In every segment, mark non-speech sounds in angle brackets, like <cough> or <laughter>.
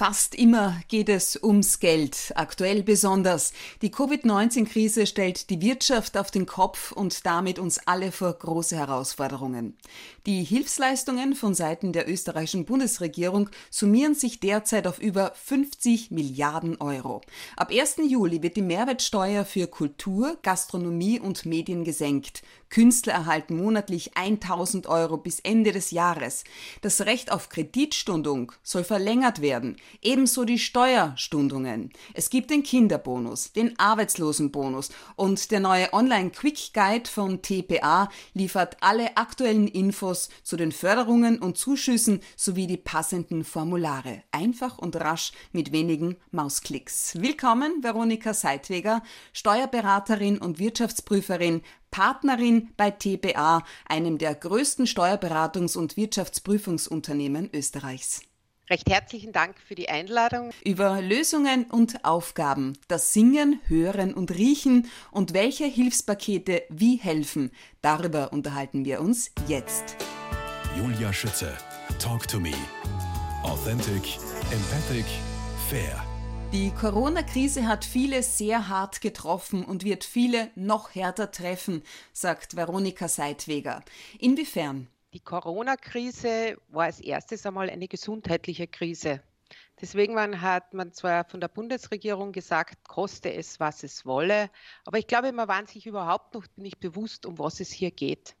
Fast immer geht es ums Geld, aktuell besonders. Die Covid-19-Krise stellt die Wirtschaft auf den Kopf und damit uns alle vor große Herausforderungen. Die Hilfsleistungen von Seiten der österreichischen Bundesregierung summieren sich derzeit auf über 50 Milliarden Euro. Ab 1. Juli wird die Mehrwertsteuer für Kultur, Gastronomie und Medien gesenkt. Künstler erhalten monatlich 1000 Euro bis Ende des Jahres. Das Recht auf Kreditstundung soll verlängert werden, ebenso die Steuerstundungen. Es gibt den Kinderbonus, den Arbeitslosenbonus und der neue Online-Quick Guide von TPA liefert alle aktuellen Infos zu den Förderungen und Zuschüssen sowie die passenden Formulare. Einfach und rasch mit wenigen Mausklicks. Willkommen, Veronika Seitweger, Steuerberaterin und Wirtschaftsprüferin Partnerin bei TBA, einem der größten Steuerberatungs- und Wirtschaftsprüfungsunternehmen Österreichs. Recht herzlichen Dank für die Einladung. Über Lösungen und Aufgaben, das Singen, Hören und Riechen und welche Hilfspakete wie helfen, darüber unterhalten wir uns jetzt. Julia Schütze, Talk to Me. Authentic, empathic, fair. Die Corona-Krise hat viele sehr hart getroffen und wird viele noch härter treffen, sagt Veronika Seitweger. Inwiefern? Die Corona-Krise war als erstes einmal eine gesundheitliche Krise. Deswegen hat man zwar von der Bundesregierung gesagt, koste es, was es wolle, aber ich glaube, man war sich überhaupt noch nicht bewusst, um was es hier geht.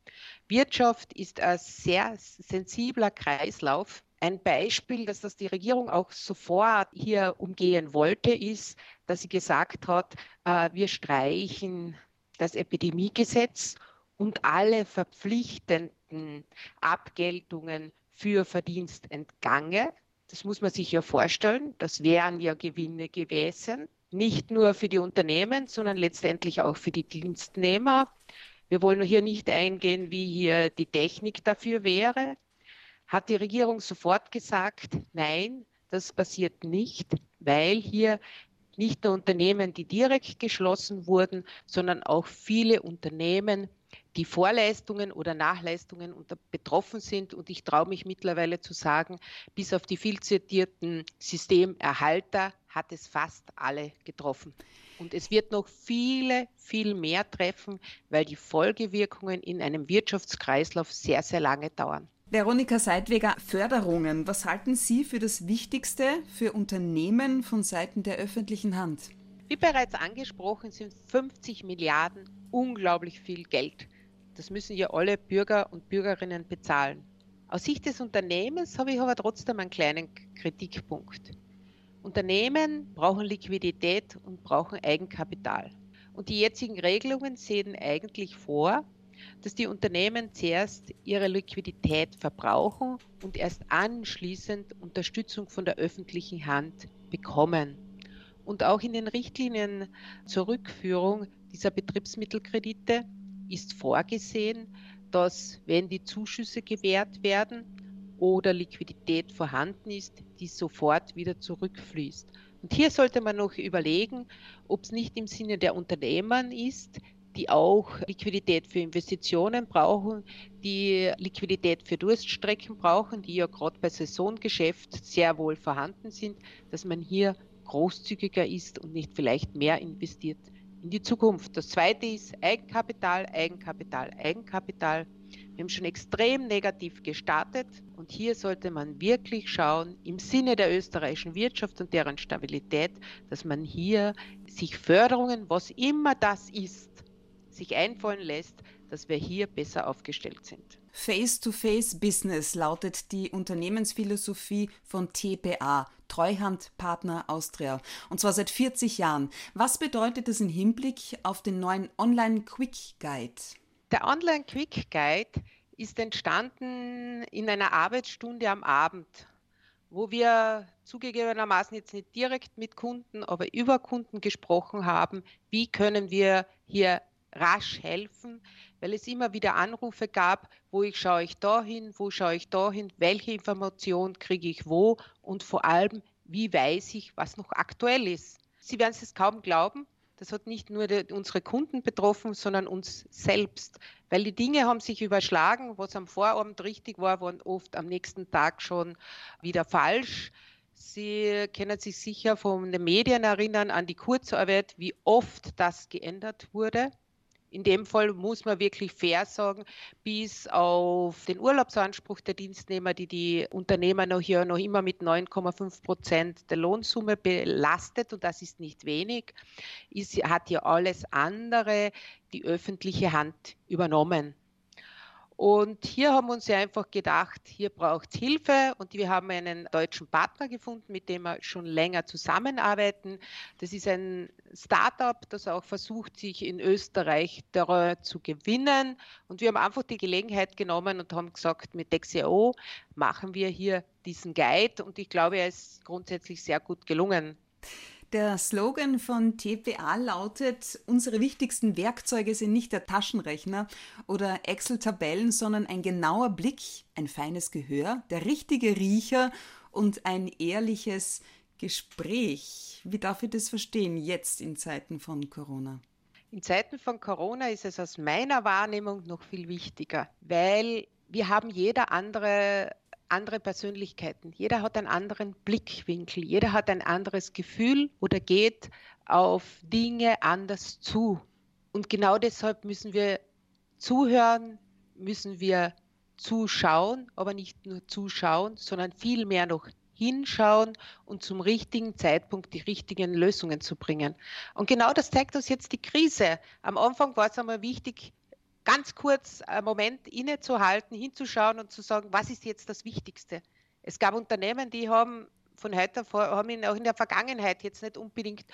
Wirtschaft ist ein sehr sensibler Kreislauf ein Beispiel, dass das die Regierung auch sofort hier umgehen wollte, ist, dass sie gesagt hat, äh, wir streichen das Epidemiegesetz und alle verpflichtenden Abgeltungen für Verdienstentgange. Das muss man sich ja vorstellen. Das wären ja Gewinne gewesen. Nicht nur für die Unternehmen, sondern letztendlich auch für die Dienstnehmer. Wir wollen hier nicht eingehen, wie hier die Technik dafür wäre hat die Regierung sofort gesagt, nein, das passiert nicht, weil hier nicht nur Unternehmen, die direkt geschlossen wurden, sondern auch viele Unternehmen, die Vorleistungen oder Nachleistungen unter betroffen sind. Und ich traue mich mittlerweile zu sagen, bis auf die viel zitierten Systemerhalter hat es fast alle getroffen. Und es wird noch viele, viel mehr treffen, weil die Folgewirkungen in einem Wirtschaftskreislauf sehr, sehr lange dauern. Veronika Seidweger, Förderungen. Was halten Sie für das Wichtigste für Unternehmen von Seiten der öffentlichen Hand? Wie bereits angesprochen, sind 50 Milliarden unglaublich viel Geld. Das müssen ja alle Bürger und Bürgerinnen bezahlen. Aus Sicht des Unternehmens habe ich aber trotzdem einen kleinen Kritikpunkt. Unternehmen brauchen Liquidität und brauchen Eigenkapital. Und die jetzigen Regelungen sehen eigentlich vor, dass die Unternehmen zuerst ihre Liquidität verbrauchen und erst anschließend Unterstützung von der öffentlichen Hand bekommen. Und auch in den Richtlinien zur Rückführung dieser Betriebsmittelkredite ist vorgesehen, dass wenn die Zuschüsse gewährt werden oder Liquidität vorhanden ist, die sofort wieder zurückfließt. Und hier sollte man noch überlegen, ob es nicht im Sinne der Unternehmer ist, die auch Liquidität für Investitionen brauchen, die Liquidität für Durststrecken brauchen, die ja gerade bei Saisongeschäft sehr wohl vorhanden sind, dass man hier großzügiger ist und nicht vielleicht mehr investiert in die Zukunft. Das zweite ist Eigenkapital, Eigenkapital, Eigenkapital. Wir haben schon extrem negativ gestartet und hier sollte man wirklich schauen, im Sinne der österreichischen Wirtschaft und deren Stabilität, dass man hier sich Förderungen, was immer das ist, sich einfallen lässt, dass wir hier besser aufgestellt sind. Face-to-Face-Business lautet die Unternehmensphilosophie von TPA, Treuhandpartner Austria, und zwar seit 40 Jahren. Was bedeutet das im Hinblick auf den neuen Online-Quick Guide? Der Online-Quick Guide ist entstanden in einer Arbeitsstunde am Abend, wo wir zugegebenermaßen jetzt nicht direkt mit Kunden, aber über Kunden gesprochen haben, wie können wir hier rasch helfen, weil es immer wieder Anrufe gab, wo ich schaue ich dahin, wo schaue ich dahin, welche Information kriege ich wo und vor allem, wie weiß ich, was noch aktuell ist. Sie werden es kaum glauben, das hat nicht nur unsere Kunden betroffen, sondern uns selbst, weil die Dinge haben sich überschlagen, was am Vorabend richtig war, waren oft am nächsten Tag schon wieder falsch. Sie können sich sicher von den Medien erinnern an die Kurzarbeit, wie oft das geändert wurde. In dem Fall muss man wirklich fair sagen, bis auf den Urlaubsanspruch der Dienstnehmer, die die Unternehmer noch hier noch immer mit 9,5 Prozent der Lohnsumme belastet, und das ist nicht wenig, ist, hat ja alles andere die öffentliche Hand übernommen. Und hier haben wir uns ja einfach gedacht, hier braucht es Hilfe und wir haben einen deutschen Partner gefunden, mit dem wir schon länger zusammenarbeiten. Das ist ein Startup, das auch versucht, sich in Österreich zu gewinnen. Und wir haben einfach die Gelegenheit genommen und haben gesagt, mit Dexio machen wir hier diesen Guide und ich glaube, er ist grundsätzlich sehr gut gelungen. Der Slogan von TPA lautet, unsere wichtigsten Werkzeuge sind nicht der Taschenrechner oder Excel-Tabellen, sondern ein genauer Blick, ein feines Gehör, der richtige Riecher und ein ehrliches Gespräch. Wie darf ich das verstehen jetzt in Zeiten von Corona? In Zeiten von Corona ist es aus meiner Wahrnehmung noch viel wichtiger, weil wir haben jeder andere andere Persönlichkeiten. Jeder hat einen anderen Blickwinkel, jeder hat ein anderes Gefühl oder geht auf Dinge anders zu. Und genau deshalb müssen wir zuhören, müssen wir zuschauen, aber nicht nur zuschauen, sondern vielmehr noch hinschauen und zum richtigen Zeitpunkt die richtigen Lösungen zu bringen. Und genau das zeigt uns jetzt die Krise. Am Anfang war es einmal wichtig, ganz kurz einen Moment innezuhalten, hinzuschauen und zu sagen, was ist jetzt das Wichtigste? Es gab Unternehmen, die haben von heute vor, haben auch in der Vergangenheit jetzt nicht unbedingt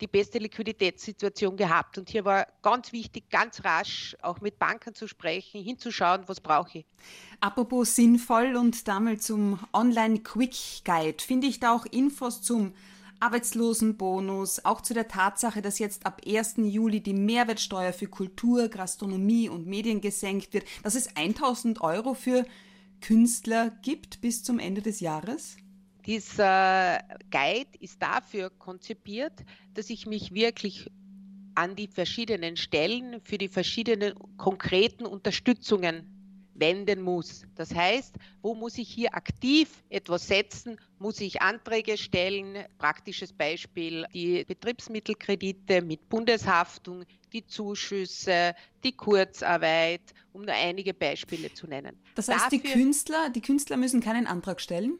die beste Liquiditätssituation gehabt. Und hier war ganz wichtig, ganz rasch auch mit Banken zu sprechen, hinzuschauen, was brauche ich. Apropos sinnvoll und damit zum Online Quick Guide. Finde ich da auch Infos zum Arbeitslosenbonus, auch zu der Tatsache, dass jetzt ab 1. Juli die Mehrwertsteuer für Kultur, Gastronomie und Medien gesenkt wird, dass es 1000 Euro für Künstler gibt bis zum Ende des Jahres? Dieser Guide ist dafür konzipiert, dass ich mich wirklich an die verschiedenen Stellen für die verschiedenen konkreten Unterstützungen wenden muss. Das heißt, wo muss ich hier aktiv etwas setzen? Muss ich Anträge stellen? Praktisches Beispiel, die Betriebsmittelkredite mit Bundeshaftung, die Zuschüsse, die Kurzarbeit, um nur einige Beispiele zu nennen. Das heißt, Dafür, die Künstler, die Künstler müssen keinen Antrag stellen?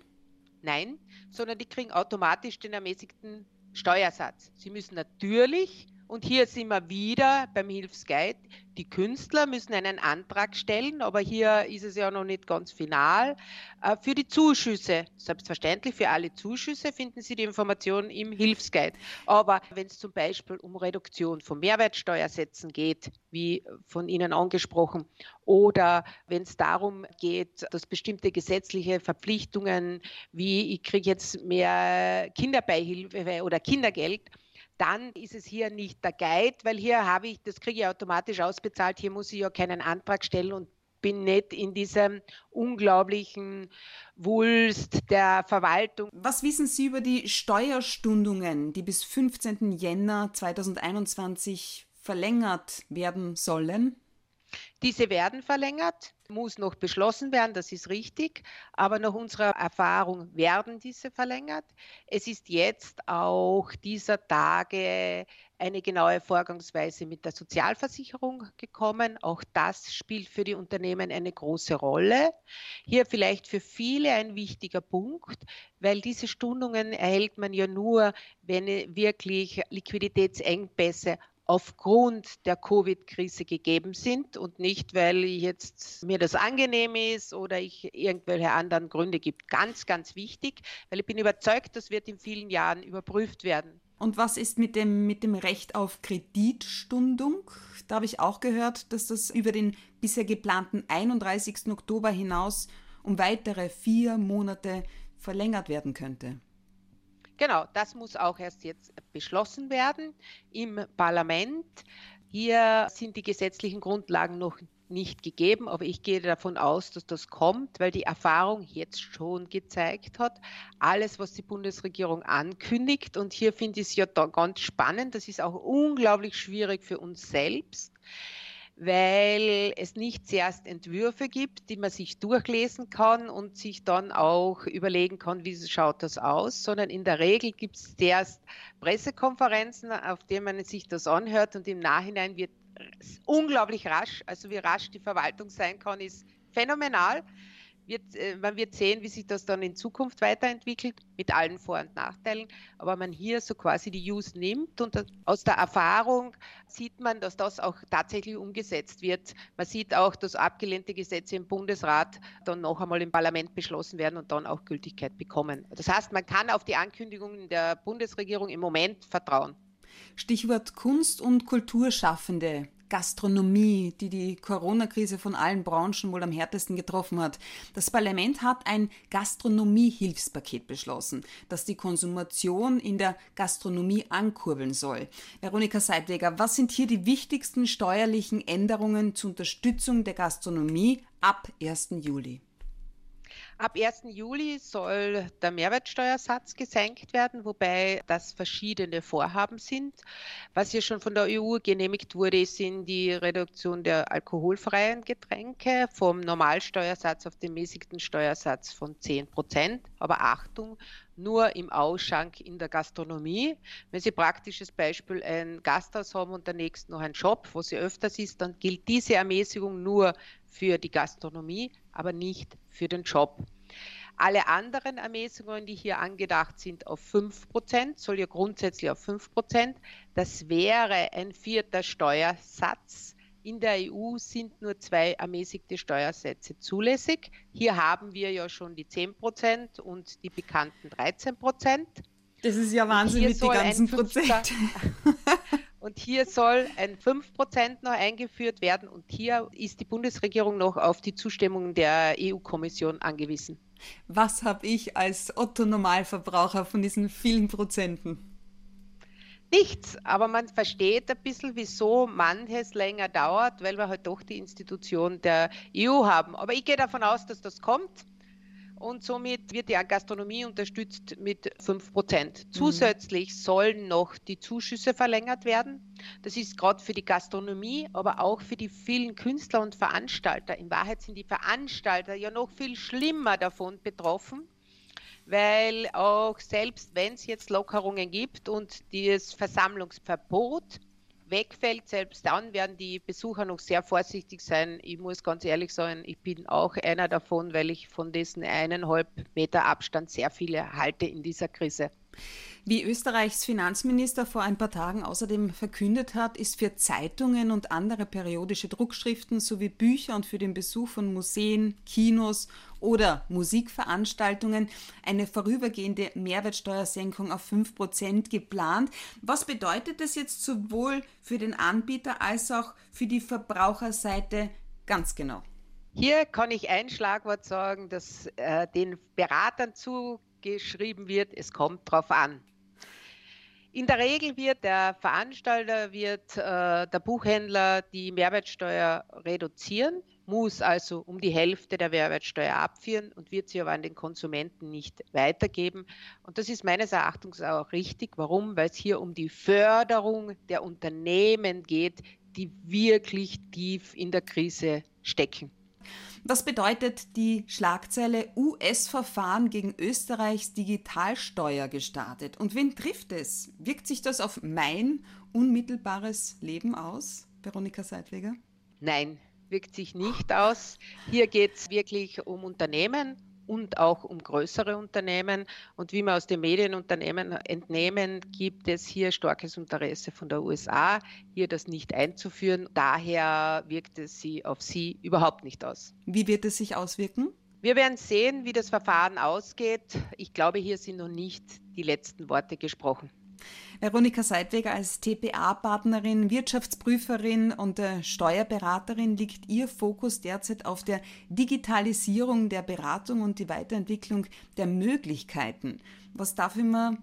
Nein, sondern die kriegen automatisch den ermäßigten Steuersatz. Sie müssen natürlich und hier sind wir wieder beim Hilfsguide. Die Künstler müssen einen Antrag stellen, aber hier ist es ja noch nicht ganz final. Äh, für die Zuschüsse, selbstverständlich für alle Zuschüsse finden Sie die Informationen im Hilfsguide. Aber wenn es zum Beispiel um Reduktion von Mehrwertsteuersätzen geht, wie von Ihnen angesprochen, oder wenn es darum geht, dass bestimmte gesetzliche Verpflichtungen, wie ich kriege jetzt mehr Kinderbeihilfe oder Kindergeld, dann ist es hier nicht der Guide, weil hier habe ich, das kriege ich automatisch ausbezahlt, hier muss ich ja keinen Antrag stellen und bin nicht in diesem unglaublichen Wulst der Verwaltung. Was wissen Sie über die Steuerstundungen, die bis 15. Jänner 2021 verlängert werden sollen? Diese werden verlängert, muss noch beschlossen werden, das ist richtig, aber nach unserer Erfahrung werden diese verlängert. Es ist jetzt auch dieser Tage eine genaue Vorgangsweise mit der Sozialversicherung gekommen. Auch das spielt für die Unternehmen eine große Rolle. Hier vielleicht für viele ein wichtiger Punkt, weil diese Stundungen erhält man ja nur, wenn wirklich Liquiditätsengpässe aufgrund der Covid-Krise gegeben sind und nicht, weil jetzt mir das angenehm ist oder ich irgendwelche anderen Gründe gibt. Ganz, ganz wichtig, weil ich bin überzeugt, das wird in vielen Jahren überprüft werden. Und was ist mit dem, mit dem Recht auf Kreditstundung? Da habe ich auch gehört, dass das über den bisher geplanten 31. Oktober hinaus um weitere vier Monate verlängert werden könnte. Genau, das muss auch erst jetzt beschlossen werden im Parlament. Hier sind die gesetzlichen Grundlagen noch nicht gegeben, aber ich gehe davon aus, dass das kommt, weil die Erfahrung jetzt schon gezeigt hat, alles, was die Bundesregierung ankündigt, und hier finde ich es ja ganz spannend, das ist auch unglaublich schwierig für uns selbst, weil es nicht zuerst Entwürfe gibt, die man sich durchlesen kann und sich dann auch überlegen kann, wie schaut das aus, sondern in der Regel gibt es zuerst Pressekonferenzen, auf denen man sich das anhört und im Nachhinein wird unglaublich rasch, also wie rasch die Verwaltung sein kann, ist phänomenal wird, äh, man wird sehen, wie sich das dann in Zukunft weiterentwickelt, mit allen Vor- und Nachteilen. Aber man hier so quasi die Use nimmt und aus der Erfahrung sieht man, dass das auch tatsächlich umgesetzt wird. Man sieht auch, dass abgelehnte Gesetze im Bundesrat dann noch einmal im Parlament beschlossen werden und dann auch Gültigkeit bekommen. Das heißt, man kann auf die Ankündigungen der Bundesregierung im Moment vertrauen. Stichwort Kunst- und Kulturschaffende. Gastronomie, die die Corona-Krise von allen Branchen wohl am härtesten getroffen hat. Das Parlament hat ein Gastronomie-Hilfspaket beschlossen, das die Konsumation in der Gastronomie ankurbeln soll. Veronika Seidweger, was sind hier die wichtigsten steuerlichen Änderungen zur Unterstützung der Gastronomie ab 1. Juli? Ab 1. Juli soll der Mehrwertsteuersatz gesenkt werden, wobei das verschiedene Vorhaben sind. Was hier schon von der EU genehmigt wurde, sind die Reduktion der alkoholfreien Getränke vom Normalsteuersatz auf den mäßigten Steuersatz von 10 Prozent. Aber Achtung, nur im Ausschank in der Gastronomie. Wenn Sie praktisches Beispiel ein Gasthaus haben und danächst noch ein Shop, wo sie öfters ist, dann gilt diese Ermäßigung nur für die Gastronomie, aber nicht für den Job. Alle anderen Ermäßigungen, die hier angedacht sind, auf 5%, soll ja grundsätzlich auf 5%. Das wäre ein vierter Steuersatz. In der EU sind nur zwei ermäßigte Steuersätze zulässig. Hier haben wir ja schon die 10% und die bekannten 13%. Das ist ja Wahnsinn mit den ganzen Prozent. <laughs> Und hier soll ein 5% noch eingeführt werden. Und hier ist die Bundesregierung noch auf die Zustimmung der EU-Kommission angewiesen. Was habe ich als Otto-Normalverbraucher von diesen vielen Prozenten? Nichts, aber man versteht ein bisschen, wieso manches länger dauert, weil wir halt doch die Institution der EU haben. Aber ich gehe davon aus, dass das kommt und somit wird die Gastronomie unterstützt mit 5 Prozent. Mhm. Zusätzlich sollen noch die Zuschüsse verlängert werden. Das ist gerade für die Gastronomie, aber auch für die vielen Künstler und Veranstalter. In Wahrheit sind die Veranstalter ja noch viel schlimmer davon betroffen, weil auch selbst wenn es jetzt Lockerungen gibt und das Versammlungsverbot wegfällt, selbst dann werden die Besucher noch sehr vorsichtig sein. Ich muss ganz ehrlich sagen, ich bin auch einer davon, weil ich von diesen eineinhalb Meter Abstand sehr viele halte in dieser Krise. Wie Österreichs Finanzminister vor ein paar Tagen außerdem verkündet hat, ist für Zeitungen und andere periodische Druckschriften sowie Bücher und für den Besuch von Museen, Kinos oder Musikveranstaltungen eine vorübergehende Mehrwertsteuersenkung auf 5% geplant. Was bedeutet das jetzt sowohl für den Anbieter als auch für die Verbraucherseite ganz genau? Hier kann ich ein Schlagwort sagen, das äh, den Beratern zugeschrieben wird, es kommt drauf an. In der Regel wird der Veranstalter, wird äh, der Buchhändler die Mehrwertsteuer reduzieren, muss also um die Hälfte der Mehrwertsteuer abführen und wird sie aber an den Konsumenten nicht weitergeben. Und das ist meines Erachtens auch richtig. Warum? Weil es hier um die Förderung der Unternehmen geht, die wirklich tief in der Krise stecken. Was bedeutet die Schlagzeile US-Verfahren gegen Österreichs Digitalsteuer gestartet? Und wen trifft es? Wirkt sich das auf mein unmittelbares Leben aus, Veronika Seidweger? Nein, wirkt sich nicht aus. Hier geht es wirklich um Unternehmen, und auch um größere Unternehmen. Und wie wir aus den Medienunternehmen entnehmen, gibt es hier starkes Interesse von der USA, hier das nicht einzuführen. Daher wirkt es sie auf sie überhaupt nicht aus. Wie wird es sich auswirken? Wir werden sehen, wie das Verfahren ausgeht. Ich glaube, hier sind noch nicht die letzten Worte gesprochen. Veronika Seidweger als TPA-Partnerin, Wirtschaftsprüferin und äh, Steuerberaterin liegt Ihr Fokus derzeit auf der Digitalisierung der Beratung und die Weiterentwicklung der Möglichkeiten. Was darf ich mir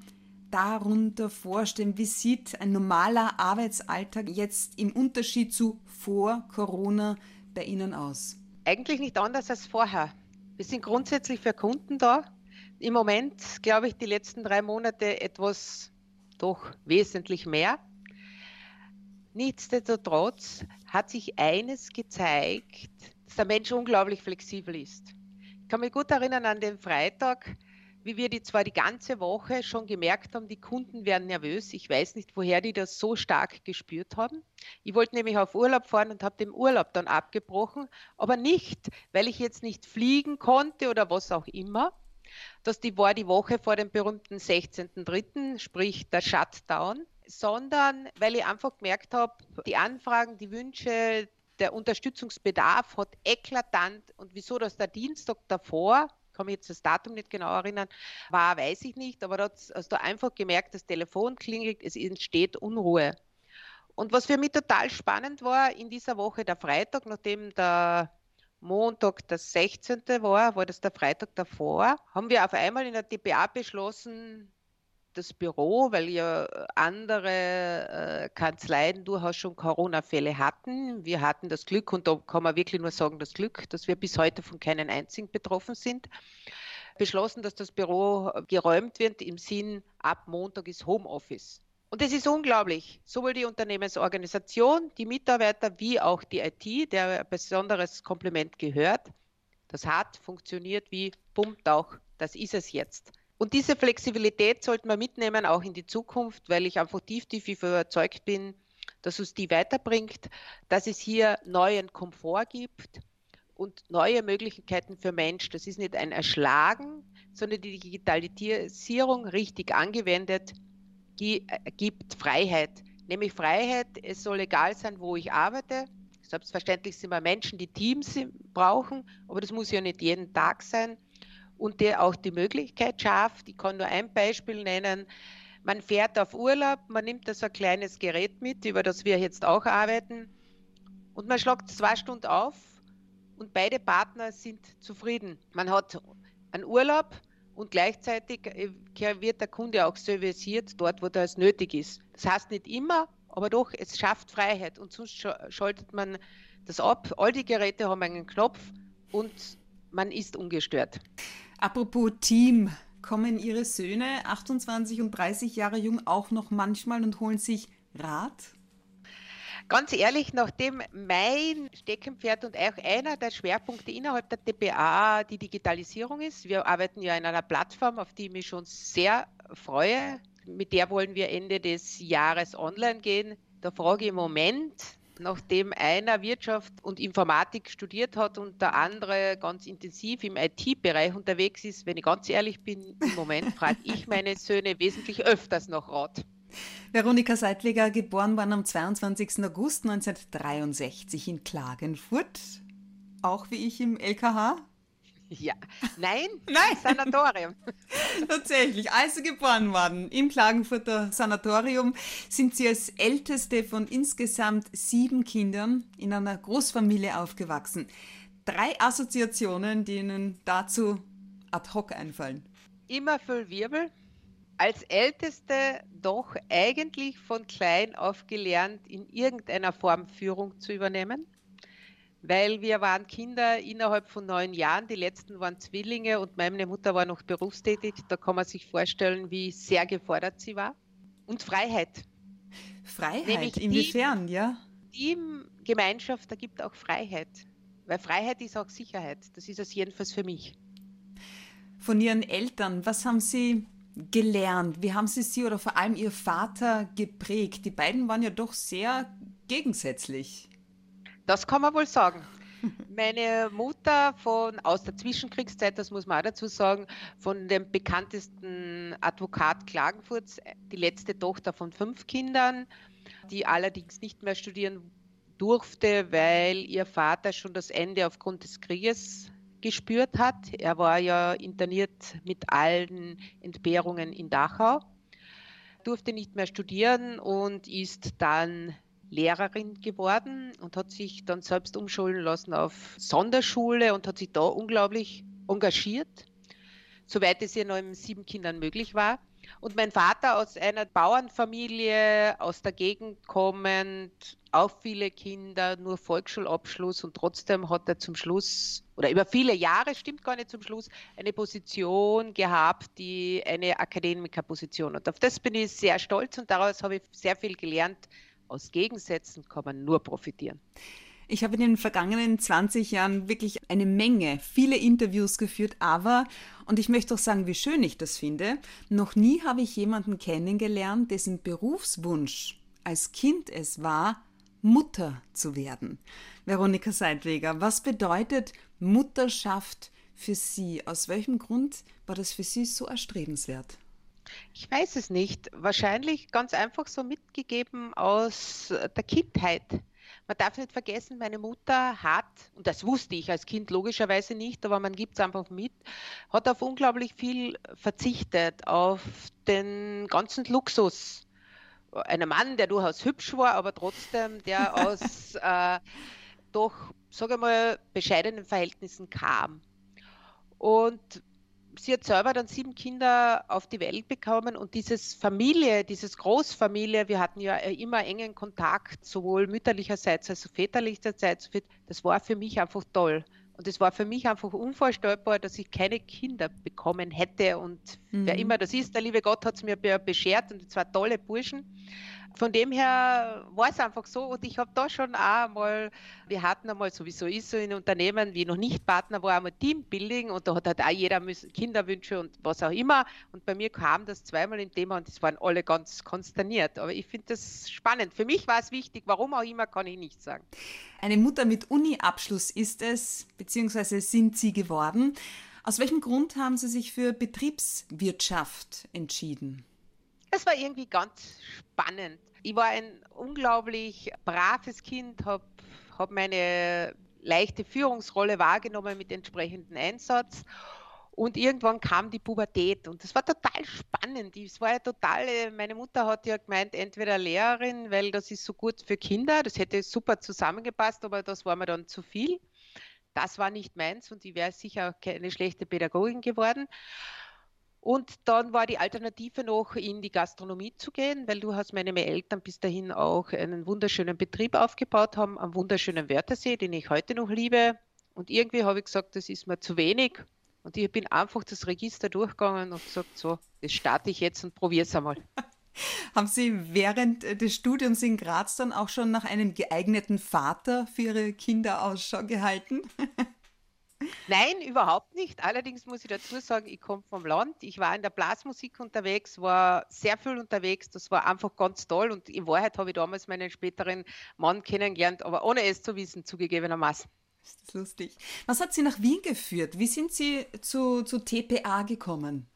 darunter vorstellen? Wie sieht ein normaler Arbeitsalltag jetzt im Unterschied zu vor Corona bei Ihnen aus? Eigentlich nicht anders als vorher. Wir sind grundsätzlich für Kunden da. Im Moment, glaube ich, die letzten drei Monate etwas doch wesentlich mehr. Nichtsdestotrotz hat sich eines gezeigt, dass der Mensch unglaublich flexibel ist. Ich kann mich gut erinnern an den Freitag, wie wir die zwar die ganze Woche schon gemerkt haben, die Kunden werden nervös. Ich weiß nicht, woher die das so stark gespürt haben. Ich wollte nämlich auf Urlaub fahren und habe den Urlaub dann abgebrochen, aber nicht, weil ich jetzt nicht fliegen konnte oder was auch immer. Das die war die Woche vor dem berühmten 16.03., sprich der Shutdown, sondern weil ich einfach gemerkt habe, die Anfragen, die Wünsche, der Unterstützungsbedarf hat eklatant und wieso das der Dienstag davor kann mich jetzt das Datum nicht genau erinnern, war, weiß ich nicht, aber da hast du einfach gemerkt, das Telefon klingelt, es entsteht Unruhe. Und was für mich total spannend war, in dieser Woche der Freitag, nachdem der Montag der 16. war, war das der Freitag davor, haben wir auf einmal in der DPA beschlossen, das Büro, weil ja andere äh, Kanzleien durchaus schon Corona-Fälle hatten. Wir hatten das Glück, und da kann man wirklich nur sagen, das Glück, dass wir bis heute von keinen einzigen betroffen sind, beschlossen, dass das Büro geräumt wird im Sinn, ab Montag ist Homeoffice. Und es ist unglaublich, sowohl die Unternehmensorganisation, die Mitarbeiter wie auch die IT, der ein besonderes Kompliment gehört. Das hat funktioniert wie Bumm, Tauch, das ist es jetzt. Und diese Flexibilität sollten wir mitnehmen, auch in die Zukunft, weil ich einfach tief, tief überzeugt bin, dass uns die weiterbringt, dass es hier neuen Komfort gibt und neue Möglichkeiten für Mensch. Das ist nicht ein Erschlagen, sondern die Digitalisierung richtig angewendet gibt Freiheit. Nämlich Freiheit, es soll egal sein, wo ich arbeite. Selbstverständlich sind wir Menschen, die Teams brauchen, aber das muss ja nicht jeden Tag sein und der auch die Möglichkeit schafft. Ich kann nur ein Beispiel nennen. Man fährt auf Urlaub, man nimmt da so ein kleines Gerät mit, über das wir jetzt auch arbeiten, und man schlagt zwei Stunden auf und beide Partner sind zufrieden. Man hat einen Urlaub und gleichzeitig äh, wird der Kunde auch serviciert dort, wo das nötig ist. Das heißt nicht immer, aber doch, es schafft Freiheit und sonst schaltet man das ab. All die Geräte haben einen Knopf und man ist ungestört. Apropos Team, kommen Ihre Söhne, 28 und 30 Jahre jung, auch noch manchmal und holen sich Rat? Ganz ehrlich, nachdem mein Steckenpferd und auch einer der Schwerpunkte innerhalb der TPA die Digitalisierung ist, wir arbeiten ja in einer Plattform, auf die ich mich schon sehr freue. Mit der wollen wir Ende des Jahres online gehen. Da frage ich im Moment, nachdem einer Wirtschaft und Informatik studiert hat und der andere ganz intensiv im IT-Bereich unterwegs ist, wenn ich ganz ehrlich bin, im Moment frage ich meine Söhne wesentlich öfters nach Rat. Veronika Seitliger, geboren worden am 22. August 1963 in Klagenfurt. Auch wie ich im LKH? Ja, nein, <laughs> nein, Sanatorium. <laughs> Tatsächlich, also geboren worden im Klagenfurter Sanatorium, sind Sie als älteste von insgesamt sieben Kindern in einer Großfamilie aufgewachsen. Drei Assoziationen, die Ihnen dazu ad hoc einfallen. Immer viel Wirbel. Als Älteste doch eigentlich von klein auf gelernt, in irgendeiner Form Führung zu übernehmen weil wir waren Kinder innerhalb von neun Jahren. Die letzten waren Zwillinge und meine Mutter war noch berufstätig. Da kann man sich vorstellen, wie sehr gefordert sie war. Und Freiheit. Freiheit, Nämlich inwiefern, die, ja? Teamgemeinschaft, da gibt auch Freiheit. Weil Freiheit ist auch Sicherheit. Das ist es jedenfalls für mich. Von Ihren Eltern, was haben Sie gelernt? Wie haben Sie sie oder vor allem Ihr Vater geprägt? Die beiden waren ja doch sehr gegensätzlich. Das kann man wohl sagen. <laughs> Meine Mutter von aus der Zwischenkriegszeit, das muss man auch dazu sagen, von dem bekanntesten Advokat Klagenfurts, die letzte Tochter von fünf Kindern, die allerdings nicht mehr studieren durfte, weil ihr Vater schon das Ende aufgrund des Krieges gespürt hat. Er war ja interniert mit allen Entbehrungen in Dachau, durfte nicht mehr studieren und ist dann Lehrerin geworden und hat sich dann selbst umschulen lassen auf Sonderschule und hat sich da unglaublich engagiert, soweit es ihr noch mit sieben Kindern möglich war. Und mein Vater aus einer Bauernfamilie aus der Gegend kommend, auch viele Kinder, nur Volksschulabschluss und trotzdem hat er zum Schluss oder über viele Jahre, stimmt gar nicht zum Schluss, eine Position gehabt, die eine Akademikerposition. Und auf das bin ich sehr stolz und daraus habe ich sehr viel gelernt, Aus Gegensätzen kann man nur profitieren. Ich habe in den vergangenen 20 Jahren wirklich eine Menge, viele Interviews geführt, aber, und ich möchte auch sagen, wie schön ich das finde, noch nie habe ich jemanden kennengelernt, dessen Berufswunsch als Kind es war, Mutter zu werden. Veronika Seidweger, was bedeutet Mutterschaft für Sie? Aus welchem Grund war das für Sie so erstrebenswert? Ich weiß es nicht. Wahrscheinlich ganz einfach so mitgegeben aus der Kindheit. Man darf nicht vergessen, meine Mutter hat, und das wusste ich als Kind logischerweise nicht, aber man gibt es einfach mit, hat auf unglaublich viel verzichtet, auf den ganzen Luxus. Ein Mann, der durchaus hübsch war, aber trotzdem, der <laughs> aus äh, doch, sage ich mal, bescheidenen Verhältnissen kam. Und sie hat selber dann sieben Kinder auf die Welt bekommen und dieses Familie, dieses Großfamilie, wir hatten ja immer engen Kontakt, sowohl mütterlicherseits als auch väterlicherseits, das war für mich einfach toll. Und es war für mich einfach unvorstellbar, dass ich keine Kinder bekommen hätte. Und mhm. wer immer das ist, der liebe Gott hat es mir beschert und zwei tolle Burschen von dem her war es einfach so und ich habe da schon auch mal, wir hatten einmal, sowieso ist so in Unternehmen, wie noch nicht Partner war, einmal Teambuilding und da hat halt auch jeder Kinderwünsche und was auch immer und bei mir kam das zweimal im Thema und es waren alle ganz konsterniert, aber ich finde das spannend. Für mich war es wichtig, warum auch immer, kann ich nicht sagen. Eine Mutter mit Uni-Abschluss ist es, beziehungsweise sind Sie geworden. Aus welchem Grund haben Sie sich für Betriebswirtschaft entschieden? Es war irgendwie ganz spannend. Ich war ein unglaublich braves Kind, habe hab meine leichte Führungsrolle wahrgenommen mit entsprechendem Einsatz. Und irgendwann kam die Pubertät und das war total spannend. Es war ja total, meine Mutter hat ja gemeint, entweder Lehrerin, weil das ist so gut für Kinder, das hätte super zusammengepasst, aber das war mir dann zu viel. Das war nicht meins und ich wäre sicher auch keine schlechte Pädagogin geworden. Und dann war die Alternative noch, in die Gastronomie zu gehen, weil du hast meine Eltern bis dahin auch einen wunderschönen Betrieb aufgebaut haben, am wunderschönen Wörthersee, den ich heute noch liebe. Und irgendwie habe ich gesagt, das ist mir zu wenig. Und ich bin einfach das Register durchgegangen und gesagt, so, das starte ich jetzt und probiere es einmal. <laughs> Haben Sie während des Studiums in Graz dann auch schon nach einem geeigneten Vater für Ihre Kinder Ausschau gehalten? <laughs> Nein, überhaupt nicht. Allerdings muss ich dazu sagen, ich komme vom Land. Ich war in der Blasmusik unterwegs, war sehr viel unterwegs. Das war einfach ganz toll. Und in Wahrheit habe ich damals meinen späteren Mann kennengelernt, aber ohne es zu wissen, zugegebenermaßen. Ist das lustig. Was hat Sie nach Wien geführt? Wie sind Sie zu, zu TPA gekommen?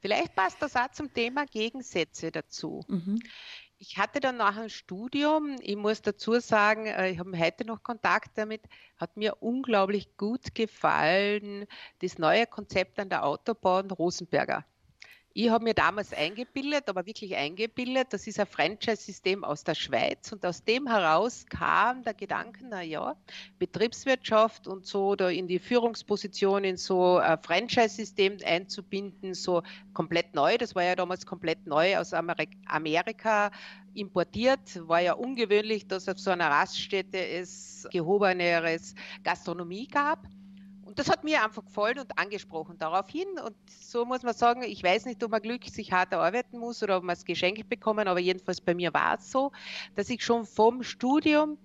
Vielleicht passt das auch zum Thema Gegensätze dazu. Mhm. Ich hatte dann nach dem Studium, ich muss dazu sagen, äh, ich habe heute noch Kontakt damit, hat mir unglaublich gut gefallen, das neue Konzept an der Autobahn Rosenberger. Ich habe mir damals eingebildet, aber wirklich eingebildet, das ist ein Franchise-System aus der Schweiz und aus dem heraus kam der Gedanke, na Betriebswirtschaft und so da in die Führungsposition in so ein Franchise-System einzubinden, so komplett neu, das war ja damals komplett neu aus Amerika importiert, war ja ungewöhnlich, dass auf so einer Raststätte es gehobeneres Gastronomie gab. Und das hat mir einfach gefallen und angesprochen daraufhin. Und so muss man sagen, ich weiß nicht, ob man Glück sich hart erarbeiten muss oder ob man es geschenkt bekommen, aber jedenfalls bei mir war es so, dass ich schon vom Studium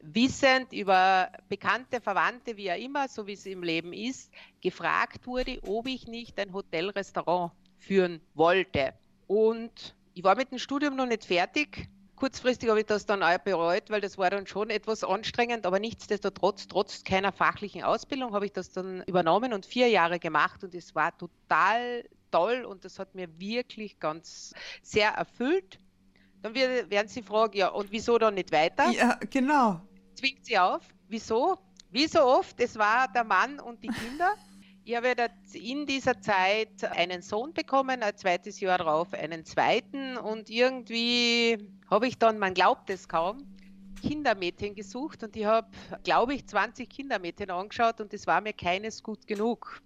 wissend über bekannte Verwandte, wie auch immer, so wie es im Leben ist, gefragt wurde, ob ich nicht ein Hotelrestaurant führen wollte. Und ich war mit dem Studium noch nicht fertig Kurzfristig habe ich das dann auch bereut, weil das war dann schon etwas anstrengend, aber nichtsdestotrotz, trotz keiner fachlichen Ausbildung, habe ich das dann übernommen und vier Jahre gemacht und es war total toll und das hat mir wirklich ganz sehr erfüllt. Dann werden Sie fragen, ja, und wieso dann nicht weiter? Ja, genau. Zwingt Sie auf. Wieso? Wie so oft, es war der Mann und die Kinder. <laughs> Ich habe in dieser Zeit einen Sohn bekommen, ein zweites Jahr darauf einen zweiten und irgendwie habe ich dann, man glaubt es kaum, Kindermädchen gesucht und ich habe, glaube ich, 20 Kindermädchen angeschaut und es war mir keines gut genug.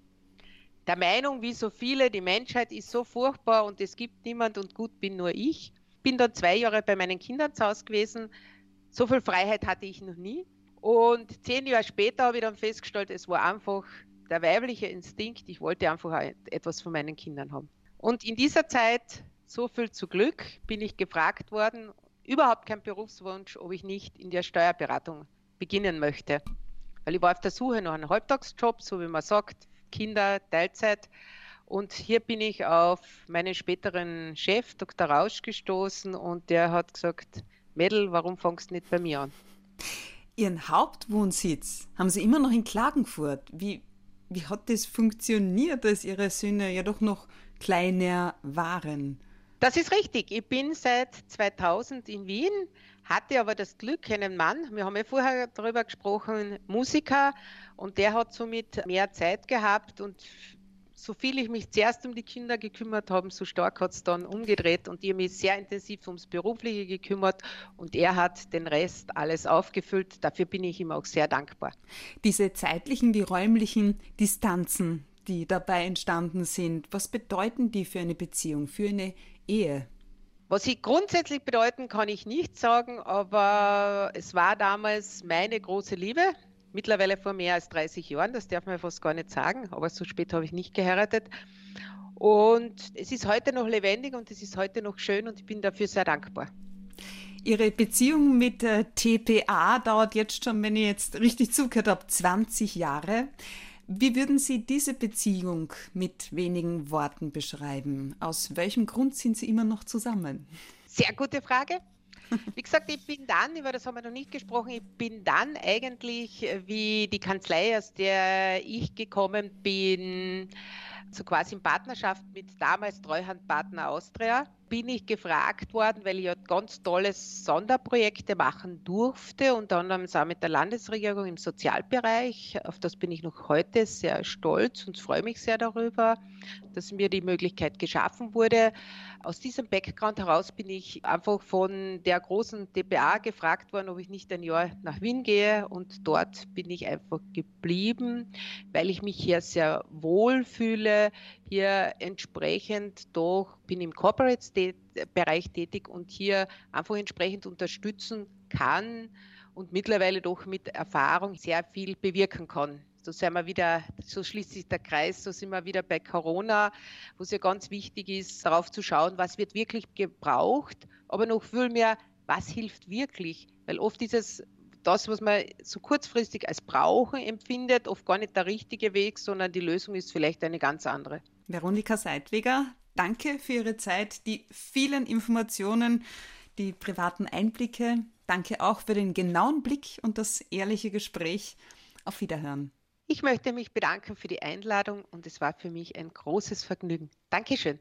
Der Meinung, wie so viele, die Menschheit ist so furchtbar und es gibt niemand und gut bin nur ich. Bin dann zwei Jahre bei meinen Kindern zu Hause gewesen. So viel Freiheit hatte ich noch nie. Und zehn Jahre später habe ich dann festgestellt, es war einfach der weibliche Instinkt, ich wollte einfach etwas von meinen Kindern haben. Und in dieser Zeit, so viel zu Glück, bin ich gefragt worden, überhaupt keinen Berufswunsch, ob ich nicht in der Steuerberatung beginnen möchte. Weil ich war auf der Suche nach einem Halbtagsjob, so wie man sagt, Kinder, Teilzeit. Und hier bin ich auf meinen späteren Chef, Dr. Rausch, gestoßen und der hat gesagt, Mädel, warum fängst du nicht bei mir an? Ihren Hauptwohnsitz haben Sie immer noch in Klagenfurt. Wie, wie hat das funktioniert, dass Ihre Söhne ja doch noch kleiner waren? Das ist richtig. Ich bin seit 2000 in Wien, hatte aber das Glück, einen Mann, wir haben ja vorher darüber gesprochen, Musiker, und der hat somit mehr Zeit gehabt und so viel ich mich zuerst um die Kinder gekümmert habe, so stark hat es dann umgedreht und ich habe mich sehr intensiv ums Berufliche gekümmert und er hat den Rest alles aufgefüllt. Dafür bin ich ihm auch sehr dankbar. Diese zeitlichen wie räumlichen Distanzen, die dabei entstanden sind, was bedeuten die für eine Beziehung, für eine Ehe? Was sie grundsätzlich bedeuten, kann ich nicht sagen, aber es war damals meine große Liebe mittlerweile vor mehr als 30 Jahren, das darf man fast gar nicht sagen, aber so spät habe ich nicht geheiratet. Und es ist heute noch lebendig und es ist heute noch schön und ich bin dafür sehr dankbar. Ihre Beziehung mit der TPA dauert jetzt schon, wenn ich jetzt richtig zugehört habe, 20 Jahre. Wie würden Sie diese Beziehung mit wenigen Worten beschreiben? Aus welchem Grund sind Sie immer noch zusammen? Sehr gute Frage. Wie gesagt, ich bin dann, über das haben wir noch nicht gesprochen, ich bin dann eigentlich, wie die Kanzlei, aus der ich gekommen bin, so quasi in Partnerschaft mit damals Treuhandpartner Austria, bin ich gefragt worden, weil ich ja ganz tolle Sonderprojekte machen durfte, unter anderem auch mit der Landesregierung im Sozialbereich. Auf das bin ich noch heute sehr stolz und freue mich sehr darüber, dass mir die Möglichkeit geschaffen wurde. Aus diesem Background heraus bin ich einfach von der großen DPA gefragt worden, ob ich nicht ein Jahr nach Wien gehe und dort bin ich einfach geblieben, weil ich mich hier sehr wohl fühle, hier entsprechend doch bin im Corporate-Bereich tätig und hier einfach entsprechend unterstützen kann und mittlerweile doch mit Erfahrung sehr viel bewirken kann. So sind wir wieder, so schließt sich der Kreis, so sind wir wieder bei Corona, wo es ja ganz wichtig ist, darauf zu schauen, was wird wirklich gebraucht, aber noch viel mehr, was hilft wirklich? Weil oft ist es das, was man so kurzfristig als Brauchen empfindet, oft gar nicht der richtige Weg, sondern die Lösung ist vielleicht eine ganz andere. Veronika Seidweger, danke für Ihre Zeit, die vielen Informationen, die privaten Einblicke. Danke auch für den genauen Blick und das ehrliche Gespräch. Auf Wiederhören. Ich möchte mich bedanken für die Einladung und es war für mich ein großes Vergnügen. Dankeschön.